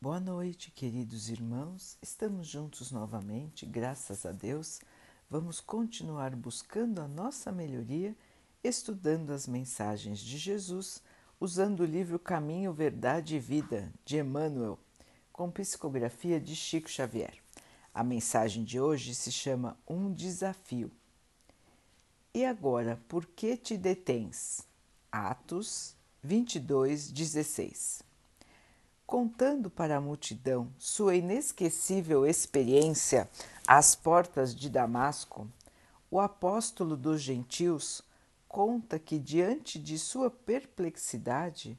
Boa noite, queridos irmãos. Estamos juntos novamente, graças a Deus. Vamos continuar buscando a nossa melhoria, estudando as mensagens de Jesus, usando o livro Caminho, Verdade e Vida, de Emmanuel, com psicografia de Chico Xavier. A mensagem de hoje se chama Um Desafio. E agora, por que te detens? Atos 22, 16 contando para a multidão sua inesquecível experiência às portas de Damasco, o apóstolo dos gentios conta que, diante de sua perplexidade,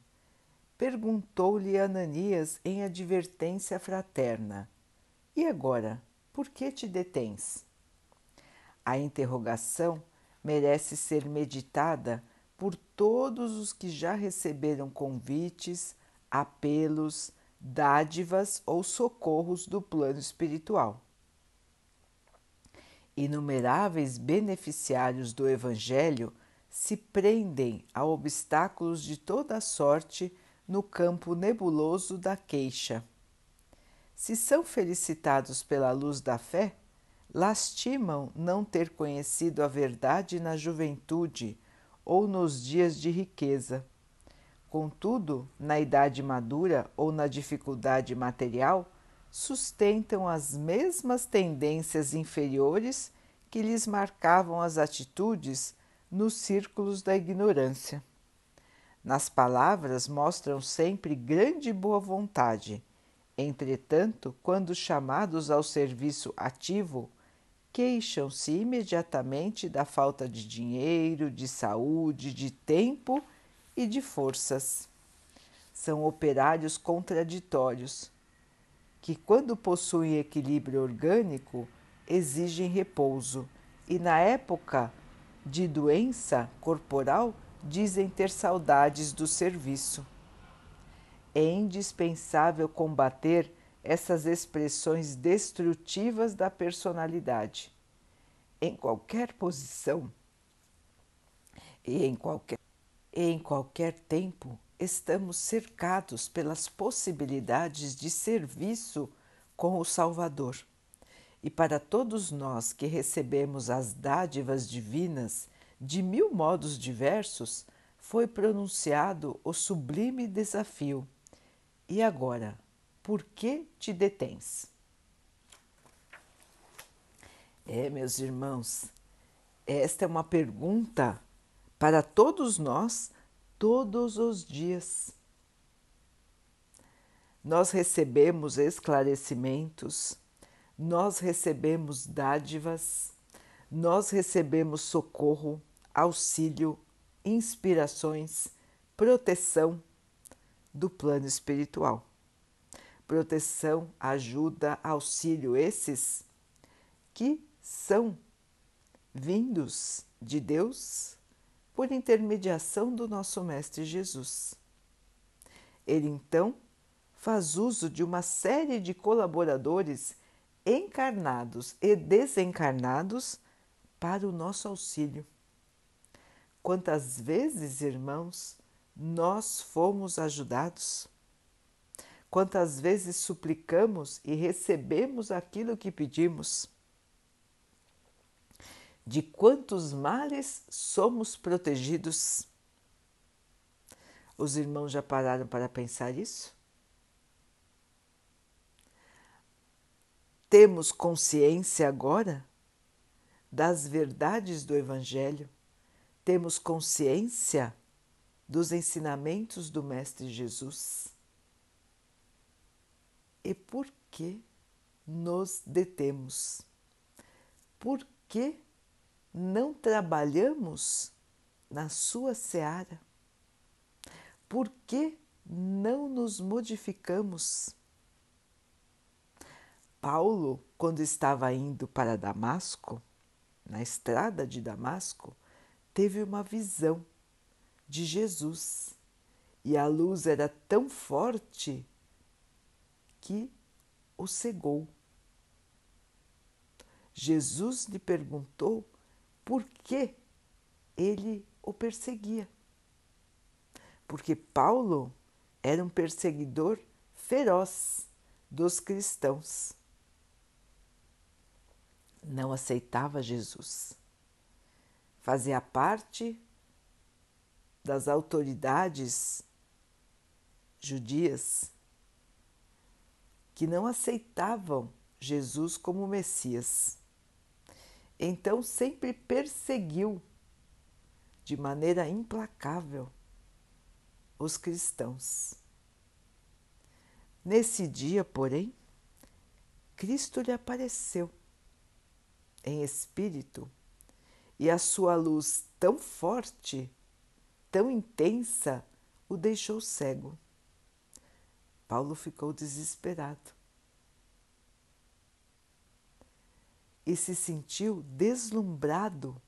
perguntou-lhe Ananias em advertência fraterna: E agora, por que te detens? A interrogação merece ser meditada por todos os que já receberam convites apelos, dádivas ou socorros do plano espiritual. Inumeráveis beneficiários do Evangelho se prendem a obstáculos de toda sorte no campo nebuloso da queixa. Se são felicitados pela luz da fé, lastimam não ter conhecido a verdade na juventude ou nos dias de riqueza Contudo, na idade madura ou na dificuldade material, sustentam as mesmas tendências inferiores que lhes marcavam as atitudes nos círculos da ignorância. Nas palavras mostram sempre grande boa vontade, entretanto, quando chamados ao serviço ativo, queixam-se imediatamente da falta de dinheiro, de saúde, de tempo e de forças. São operários contraditórios, que, quando possuem equilíbrio orgânico, exigem repouso e, na época de doença corporal, dizem ter saudades do serviço. É indispensável combater essas expressões destrutivas da personalidade. Em qualquer posição e em qualquer em qualquer tempo, estamos cercados pelas possibilidades de serviço com o Salvador. E para todos nós que recebemos as dádivas divinas de mil modos diversos, foi pronunciado o sublime desafio. E agora, por que te detens? É, meus irmãos, esta é uma pergunta para todos nós, todos os dias. Nós recebemos esclarecimentos, nós recebemos dádivas, nós recebemos socorro, auxílio, inspirações, proteção do plano espiritual. Proteção, ajuda, auxílio, esses que são vindos de Deus por intermediação do nosso Mestre Jesus. Ele então faz uso de uma série de colaboradores encarnados e desencarnados para o nosso auxílio. Quantas vezes, irmãos, nós fomos ajudados? Quantas vezes suplicamos e recebemos aquilo que pedimos? De quantos males somos protegidos. Os irmãos já pararam para pensar isso? Temos consciência agora das verdades do Evangelho? Temos consciência dos ensinamentos do Mestre Jesus? E por que nos detemos? Por que não trabalhamos na sua seara? Por que não nos modificamos? Paulo, quando estava indo para Damasco, na estrada de Damasco, teve uma visão de Jesus e a luz era tão forte que o cegou. Jesus lhe perguntou por que ele o perseguia. Porque Paulo era um perseguidor feroz dos cristãos. Não aceitava Jesus. Fazia parte das autoridades judias que não aceitavam Jesus como Messias. Então sempre perseguiu de maneira implacável os cristãos. Nesse dia, porém, Cristo lhe apareceu em espírito e a sua luz tão forte, tão intensa, o deixou cego. Paulo ficou desesperado e se sentiu deslumbrado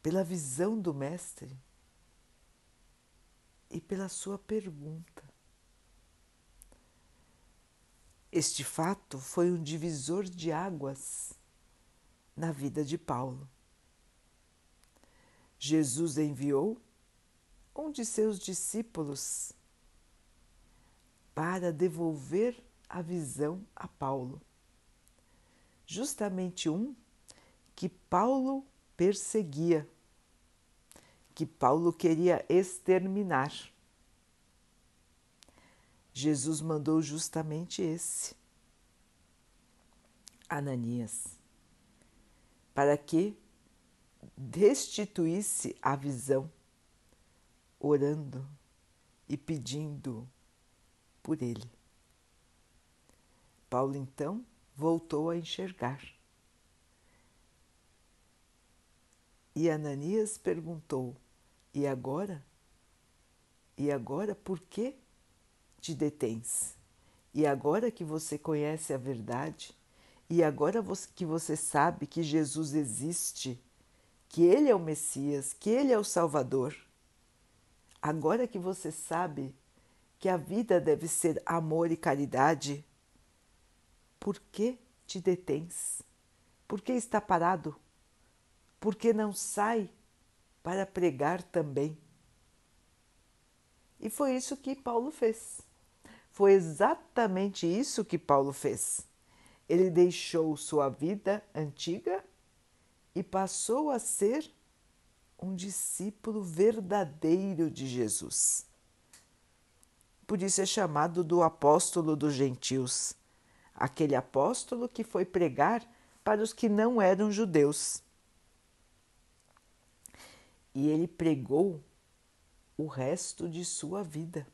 pela visão do Mestre e pela sua pergunta. Este fato foi um divisor de águas na vida de Paulo. Jesus enviou um de seus discípulos para devolver a visão a Paulo. Justamente um que Paulo perseguia, que Paulo queria exterminar. Jesus mandou justamente esse, Ananias, para que restituísse a visão, orando e pedindo por ele. Paulo então voltou a enxergar. E Ananias perguntou: E agora? E agora por que te detens? E agora que você conhece a verdade, e agora que você sabe que Jesus existe, que Ele é o Messias, que Ele é o Salvador, agora que você sabe que a vida deve ser amor e caridade, por que te detens? Por que está parado? Por que não sai para pregar também? E foi isso que Paulo fez. Foi exatamente isso que Paulo fez. Ele deixou sua vida antiga e passou a ser um discípulo verdadeiro de Jesus por isso é chamado do apóstolo dos gentios, aquele apóstolo que foi pregar para os que não eram judeus. E ele pregou o resto de sua vida.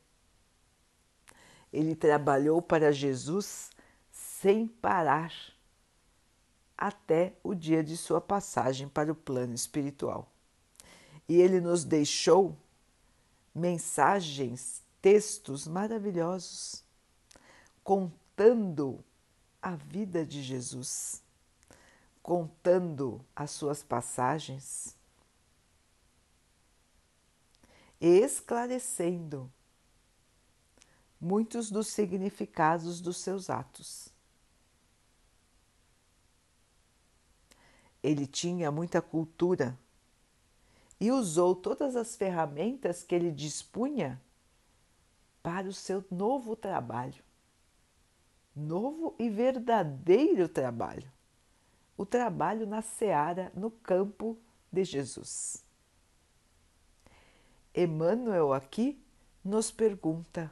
Ele trabalhou para Jesus sem parar até o dia de sua passagem para o plano espiritual. E ele nos deixou mensagens textos maravilhosos contando a vida de Jesus, contando as suas passagens e esclarecendo muitos dos significados dos seus atos. Ele tinha muita cultura e usou todas as ferramentas que ele dispunha para o seu novo trabalho. Novo e verdadeiro trabalho. O trabalho na seara, no campo de Jesus. Emmanuel aqui nos pergunta: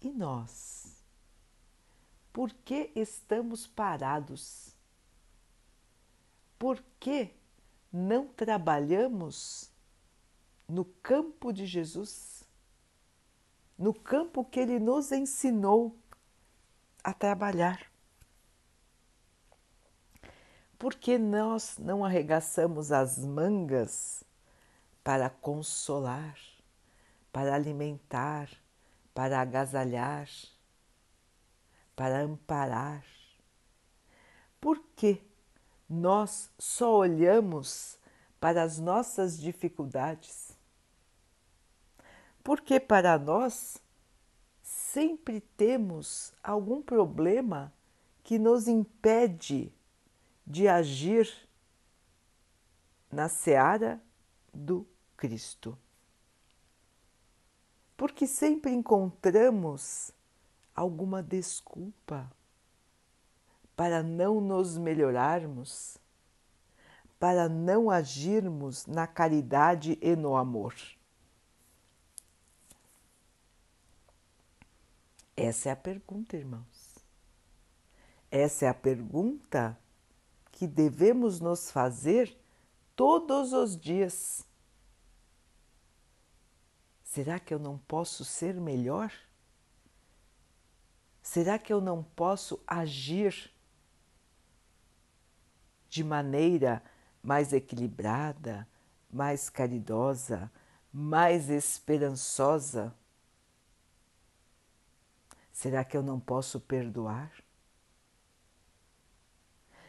e nós? Por que estamos parados? Por que não trabalhamos no campo de Jesus? no campo que ele nos ensinou a trabalhar. Por que nós não arregaçamos as mangas para consolar, para alimentar, para agasalhar, para amparar? Por que nós só olhamos para as nossas dificuldades porque para nós sempre temos algum problema que nos impede de agir na seara do Cristo. Porque sempre encontramos alguma desculpa para não nos melhorarmos, para não agirmos na caridade e no amor? Essa é a pergunta, irmãos. Essa é a pergunta que devemos nos fazer todos os dias. Será que eu não posso ser melhor? Será que eu não posso agir de maneira mais equilibrada, mais caridosa, mais esperançosa? Será que eu não posso perdoar?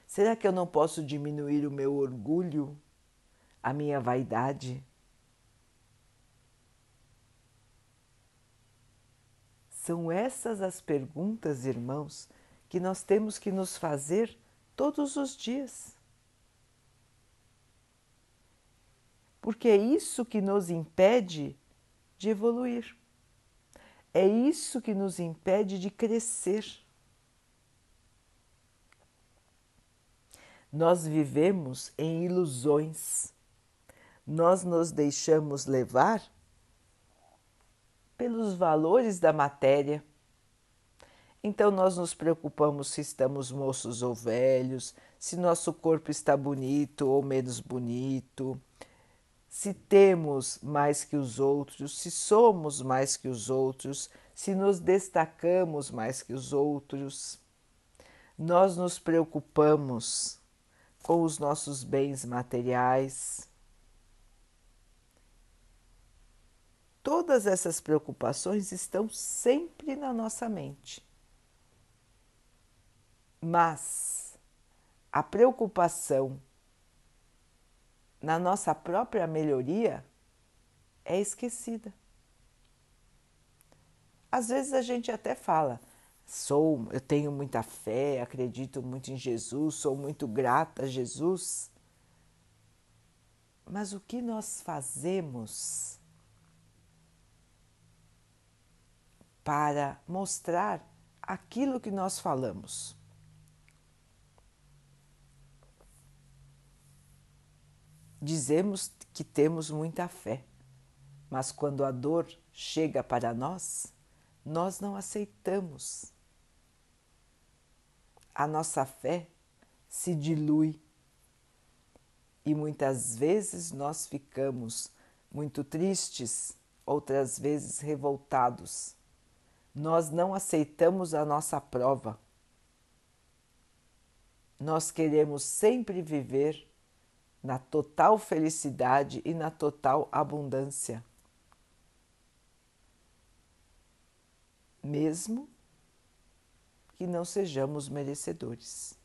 Será que eu não posso diminuir o meu orgulho, a minha vaidade? São essas as perguntas, irmãos, que nós temos que nos fazer todos os dias. Porque é isso que nos impede de evoluir. É isso que nos impede de crescer. Nós vivemos em ilusões, nós nos deixamos levar pelos valores da matéria. Então, nós nos preocupamos se estamos moços ou velhos, se nosso corpo está bonito ou menos bonito, se temos mais que os outros, se somos mais que os outros, se nos destacamos mais que os outros. Nós nos preocupamos com os nossos bens materiais. Todas essas preocupações estão sempre na nossa mente. Mas a preocupação na nossa própria melhoria é esquecida. Às vezes a gente até fala, sou, eu tenho muita fé, acredito muito em Jesus, sou muito grata a Jesus. Mas o que nós fazemos para mostrar aquilo que nós falamos? Dizemos que temos muita fé, mas quando a dor chega para nós, nós não aceitamos. A nossa fé se dilui e muitas vezes nós ficamos muito tristes, outras vezes revoltados. Nós não aceitamos a nossa prova. Nós queremos sempre viver na total felicidade e na total abundância. Mesmo que não sejamos merecedores.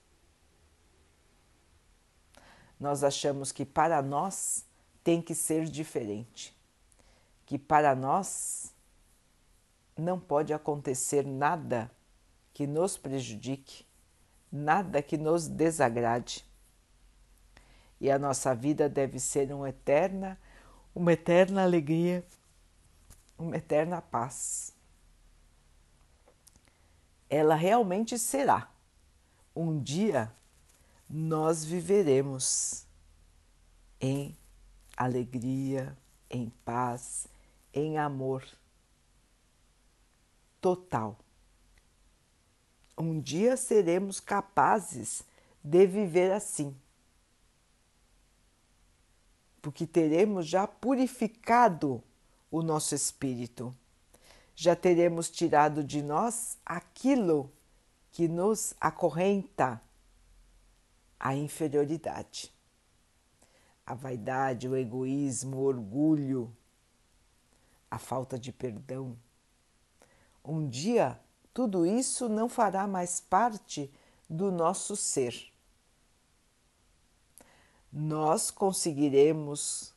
Nós achamos que para nós tem que ser diferente, que para nós não pode acontecer nada que nos prejudique, nada que nos desagrade e a nossa vida deve ser uma eterna, uma eterna alegria, uma eterna paz. Ela realmente será. Um dia nós viveremos em alegria, em paz, em amor total. Um dia seremos capazes de viver assim porque teremos já purificado o nosso espírito, já teremos tirado de nós aquilo que nos acorrenta a inferioridade, a vaidade, o egoísmo, o orgulho, a falta de perdão. Um dia tudo isso não fará mais parte do nosso ser nós conseguiremos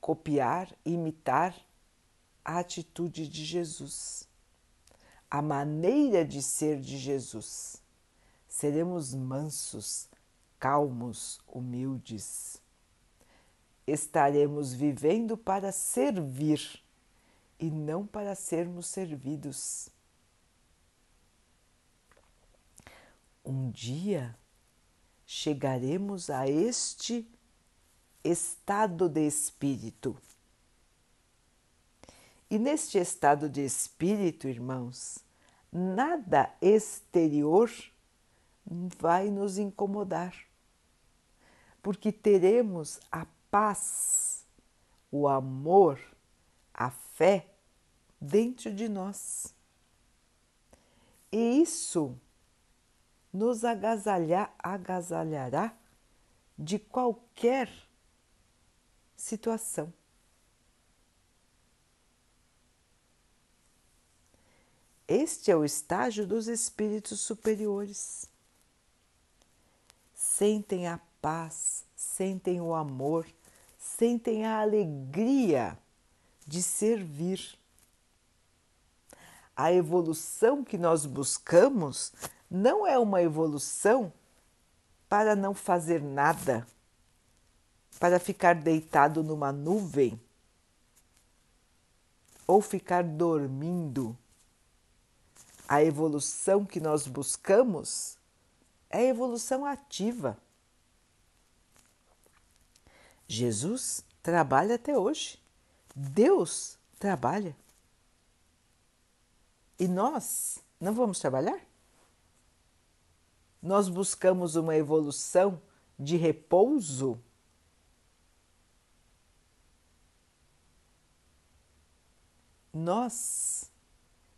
copiar, imitar a atitude de Jesus, a maneira de ser de Jesus. Seremos mansos, calmos, humildes. Estaremos vivendo para servir e não para sermos servidos. Um dia chegaremos a este estado de espírito. E neste estado de espírito, irmãos, nada exterior vai nos incomodar, porque teremos a paz, o amor, a fé dentro de nós. E isso nos agasalhar, agasalhará de qualquer situação. Este é o estágio dos espíritos superiores. Sentem a paz, sentem o amor, sentem a alegria de servir. A evolução que nós buscamos não é uma evolução para não fazer nada, para ficar deitado numa nuvem ou ficar dormindo a evolução que nós buscamos é a evolução ativa. Jesus trabalha até hoje. Deus trabalha. E nós não vamos trabalhar? Nós buscamos uma evolução de repouso. Nós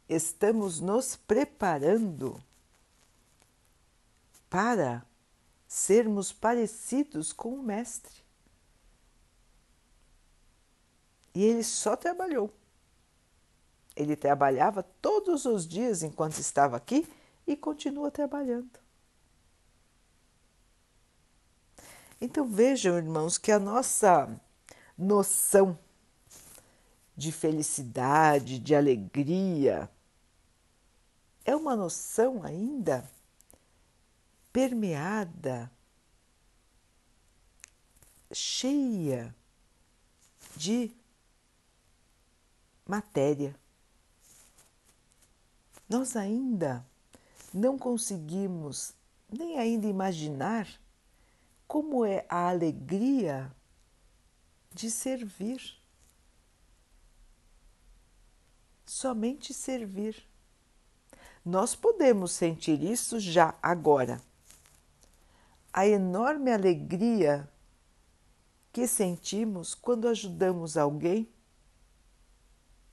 estamos nos preparando para sermos parecidos com o Mestre. E ele só trabalhou. Ele trabalhava todos os dias enquanto estava aqui e continua trabalhando. Então vejam, irmãos, que a nossa noção de felicidade, de alegria. É uma noção ainda permeada, cheia de matéria. Nós ainda não conseguimos nem ainda imaginar como é a alegria de servir somente servir. Nós podemos sentir isso já agora. A enorme alegria que sentimos quando ajudamos alguém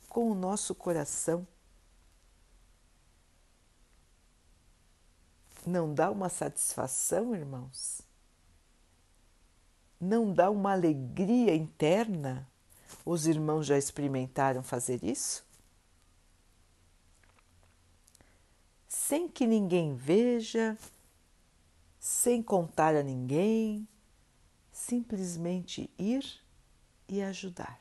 com o nosso coração. Não dá uma satisfação, irmãos? Não dá uma alegria interna? Os irmãos já experimentaram fazer isso? sem que ninguém veja, sem contar a ninguém, simplesmente ir e ajudar.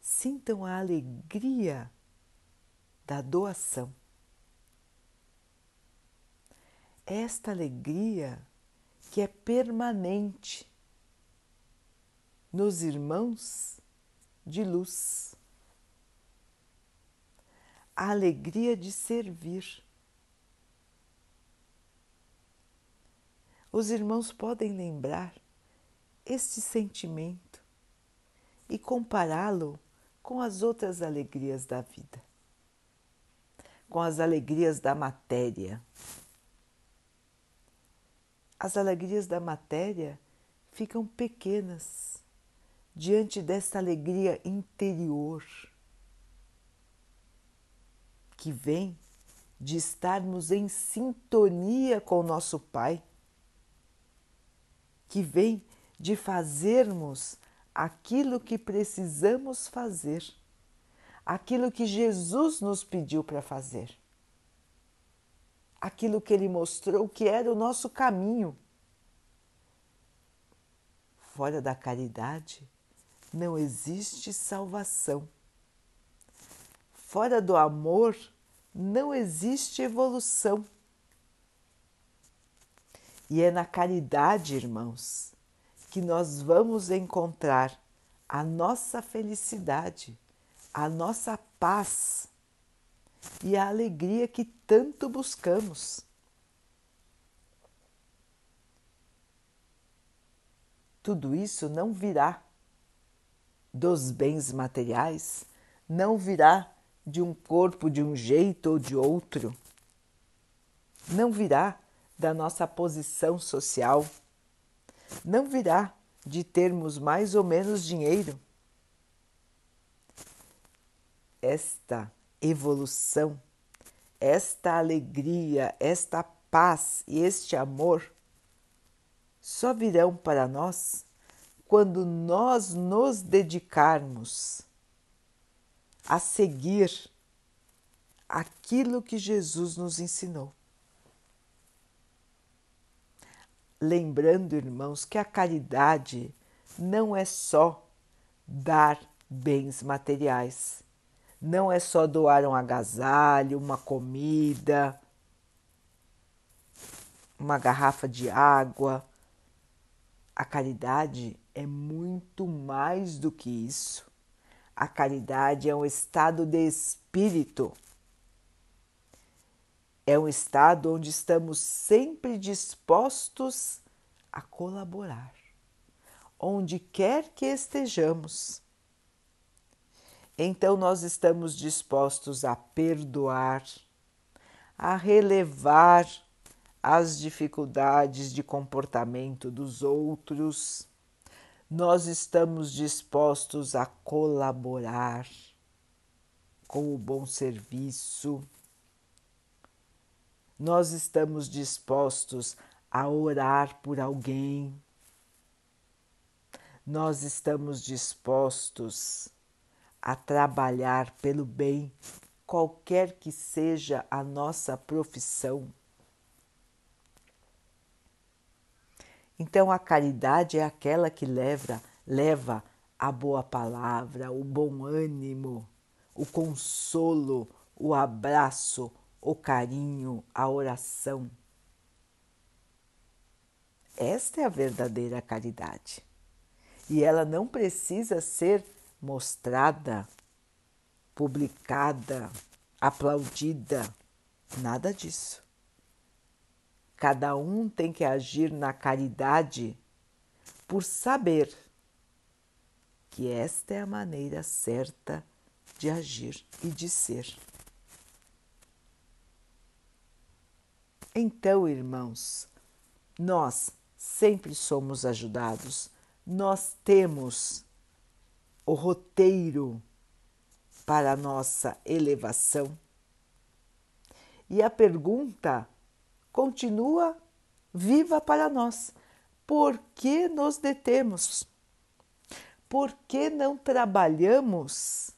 Sintam a alegria da doação. Esta alegria que é permanente nos irmãos de luz a alegria de servir. Os irmãos podem lembrar este sentimento e compará-lo com as outras alegrias da vida, com as alegrias da matéria. As alegrias da matéria ficam pequenas diante desta alegria interior que vem de estarmos em sintonia com o nosso Pai, que vem de fazermos aquilo que precisamos fazer, aquilo que Jesus nos pediu para fazer, aquilo que Ele mostrou que era o nosso caminho. Fora da caridade não existe salvação. Fora do amor não existe evolução. E é na caridade, irmãos, que nós vamos encontrar a nossa felicidade, a nossa paz e a alegria que tanto buscamos. Tudo isso não virá dos bens materiais, não virá de um corpo de um jeito ou de outro, não virá da nossa posição social, não virá de termos mais ou menos dinheiro. Esta evolução, esta alegria, esta paz e este amor só virão para nós quando nós nos dedicarmos a seguir aquilo que Jesus nos ensinou. Lembrando, irmãos, que a caridade não é só dar bens materiais, não é só doar um agasalho, uma comida, uma garrafa de água. A caridade é muito mais do que isso. A caridade é um estado de espírito é um estado onde estamos sempre dispostos a colaborar, onde quer que estejamos. Então, nós estamos dispostos a perdoar, a relevar as dificuldades de comportamento dos outros, nós estamos dispostos a colaborar com o bom serviço. Nós estamos dispostos a orar por alguém, nós estamos dispostos a trabalhar pelo bem, qualquer que seja a nossa profissão. Então a caridade é aquela que leva, leva a boa palavra, o bom ânimo, o consolo, o abraço, o carinho, a oração. Esta é a verdadeira caridade. E ela não precisa ser mostrada, publicada, aplaudida, nada disso. Cada um tem que agir na caridade por saber que esta é a maneira certa de agir e de ser. Então, irmãos, nós sempre somos ajudados, nós temos o roteiro para a nossa elevação. E a pergunta continua viva para nós: por que nos detemos? Por que não trabalhamos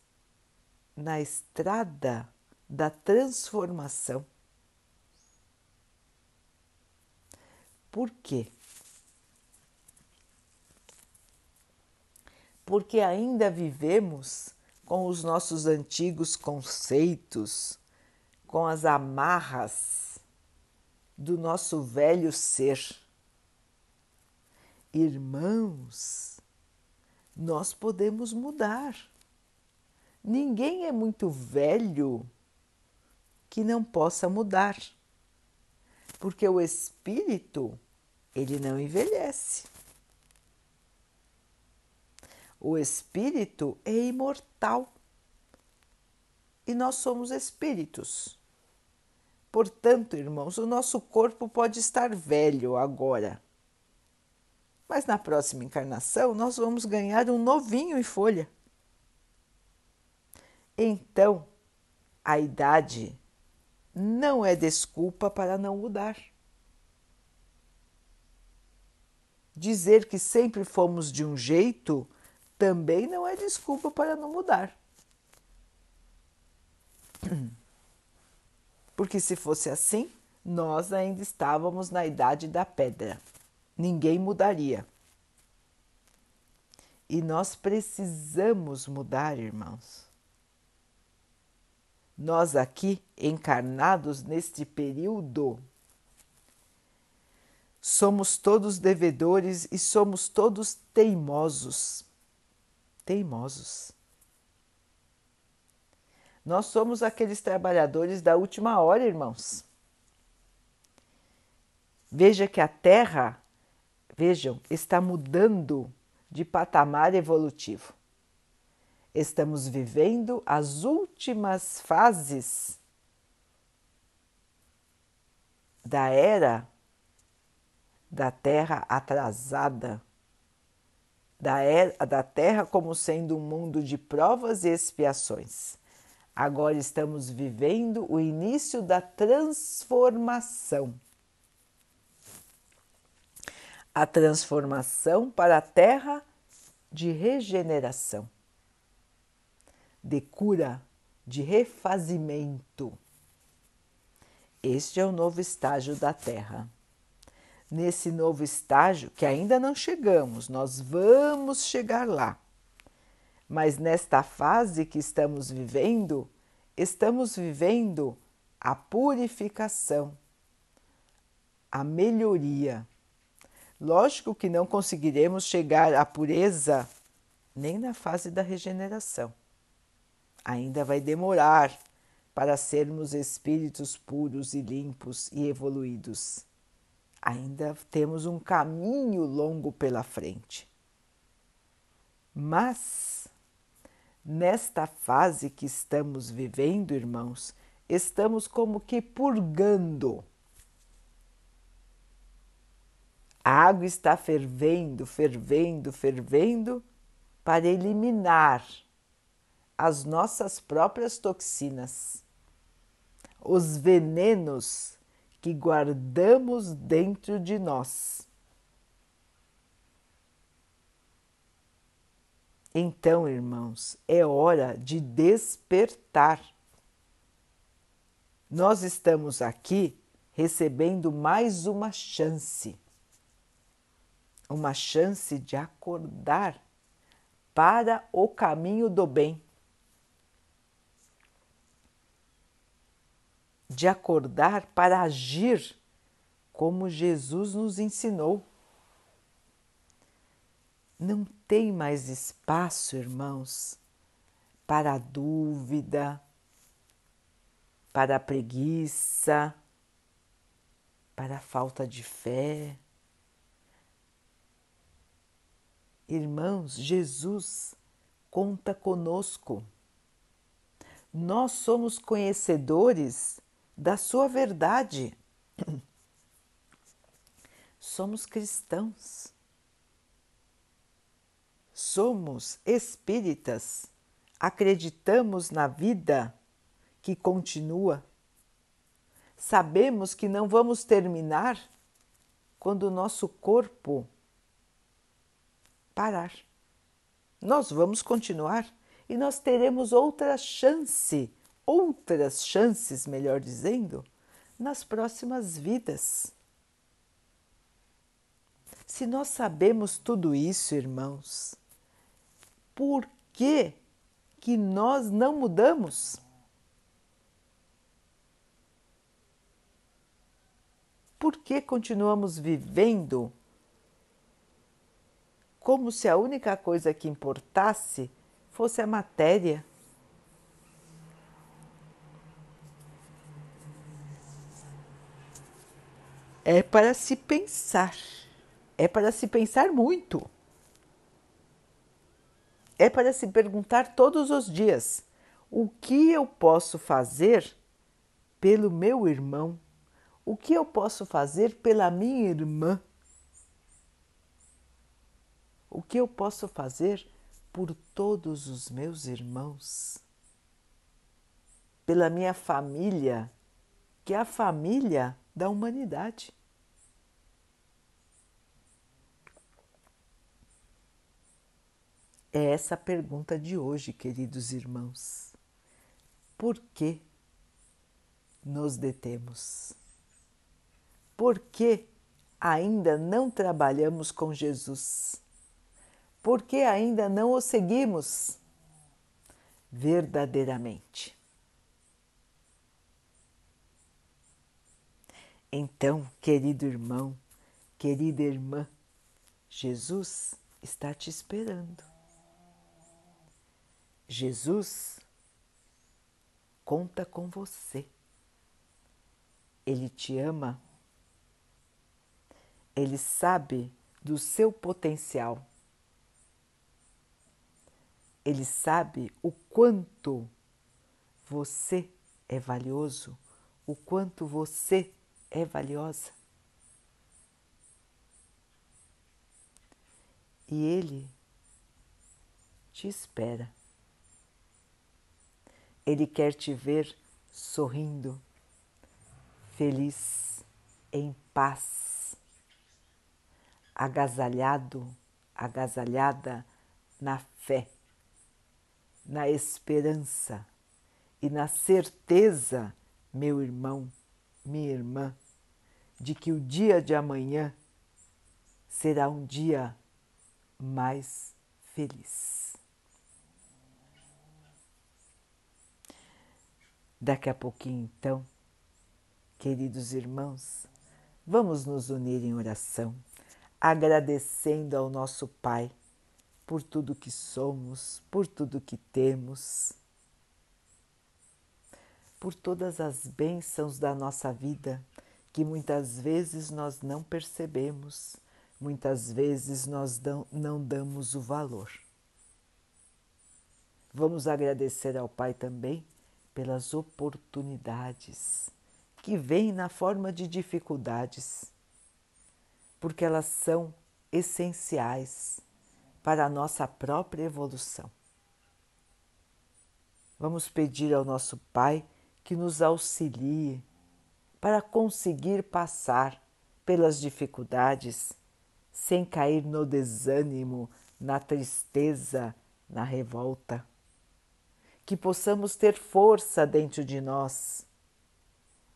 na estrada da transformação? Por quê? Porque ainda vivemos com os nossos antigos conceitos, com as amarras do nosso velho ser. Irmãos, nós podemos mudar. Ninguém é muito velho que não possa mudar porque o espírito ele não envelhece. O espírito é imortal e nós somos espíritos. Portanto, irmãos, o nosso corpo pode estar velho agora, mas na próxima encarnação nós vamos ganhar um novinho em folha. Então, a idade não é desculpa para não mudar. Dizer que sempre fomos de um jeito também não é desculpa para não mudar. Porque se fosse assim, nós ainda estávamos na idade da pedra. Ninguém mudaria. E nós precisamos mudar, irmãos. Nós aqui, encarnados neste período, somos todos devedores e somos todos teimosos. Teimosos. Nós somos aqueles trabalhadores da última hora, irmãos. Veja que a Terra, vejam, está mudando de patamar evolutivo. Estamos vivendo as últimas fases da era da Terra atrasada, da, era, da Terra como sendo um mundo de provas e expiações. Agora estamos vivendo o início da transformação. A transformação para a terra de regeneração, de cura, de refazimento. Este é o novo estágio da Terra. Nesse novo estágio, que ainda não chegamos, nós vamos chegar lá mas nesta fase que estamos vivendo, estamos vivendo a purificação, a melhoria. Lógico que não conseguiremos chegar à pureza nem na fase da regeneração. Ainda vai demorar para sermos espíritos puros e limpos e evoluídos. Ainda temos um caminho longo pela frente. Mas Nesta fase que estamos vivendo, irmãos, estamos como que purgando. A água está fervendo, fervendo, fervendo para eliminar as nossas próprias toxinas, os venenos que guardamos dentro de nós. Então, irmãos, é hora de despertar. Nós estamos aqui recebendo mais uma chance, uma chance de acordar para o caminho do bem, de acordar para agir como Jesus nos ensinou. Não tem mais espaço, irmãos, para a dúvida, para a preguiça, para a falta de fé. Irmãos, Jesus conta conosco. Nós somos conhecedores da Sua verdade. Somos cristãos somos espíritas, acreditamos na vida que continua, sabemos que não vamos terminar quando o nosso corpo parar. Nós vamos continuar e nós teremos outra chance, outras chances, melhor dizendo, nas próximas vidas. Se nós sabemos tudo isso, irmãos, por que, que nós não mudamos? Por que continuamos vivendo como se a única coisa que importasse fosse a matéria? É para se pensar, é para se pensar muito é para se perguntar todos os dias: o que eu posso fazer pelo meu irmão? O que eu posso fazer pela minha irmã? O que eu posso fazer por todos os meus irmãos? Pela minha família, que é a família da humanidade. É essa a pergunta de hoje, queridos irmãos. Por que nos detemos? Por que ainda não trabalhamos com Jesus? Por que ainda não o seguimos verdadeiramente? Então, querido irmão, querida irmã, Jesus está te esperando. Jesus conta com você. Ele te ama. Ele sabe do seu potencial. Ele sabe o quanto você é valioso, o quanto você é valiosa. E Ele te espera. Ele quer te ver sorrindo, feliz, em paz, agasalhado, agasalhada na fé, na esperança e na certeza, meu irmão, minha irmã, de que o dia de amanhã será um dia mais feliz. Daqui a pouquinho, então, queridos irmãos, vamos nos unir em oração, agradecendo ao nosso Pai por tudo que somos, por tudo que temos, por todas as bênçãos da nossa vida que muitas vezes nós não percebemos muitas vezes nós não damos o valor. Vamos agradecer ao Pai também pelas oportunidades que vêm na forma de dificuldades, porque elas são essenciais para a nossa própria evolução. Vamos pedir ao nosso Pai que nos auxilie para conseguir passar pelas dificuldades sem cair no desânimo, na tristeza, na revolta. Que possamos ter força dentro de nós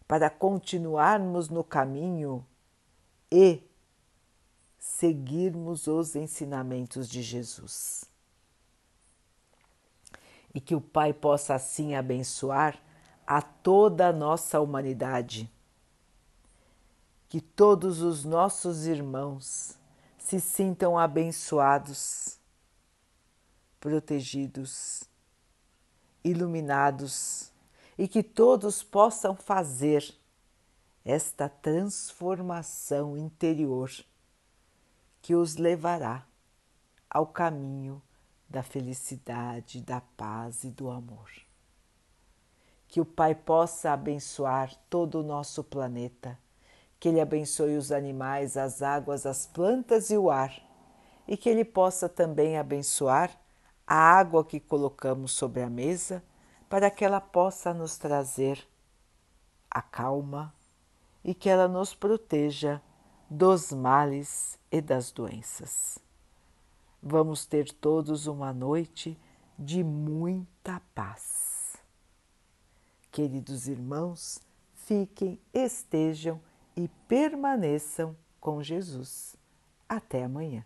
para continuarmos no caminho e seguirmos os ensinamentos de Jesus. E que o Pai possa assim abençoar a toda a nossa humanidade. Que todos os nossos irmãos se sintam abençoados, protegidos, iluminados e que todos possam fazer esta transformação interior que os levará ao caminho da felicidade, da paz e do amor. Que o Pai possa abençoar todo o nosso planeta que Ele abençoe os animais, as águas, as plantas e o ar, e que Ele possa também abençoar a água que colocamos sobre a mesa, para que ela possa nos trazer a calma e que ela nos proteja dos males e das doenças. Vamos ter todos uma noite de muita paz. Queridos irmãos, fiquem, estejam e permaneçam com Jesus. Até amanhã.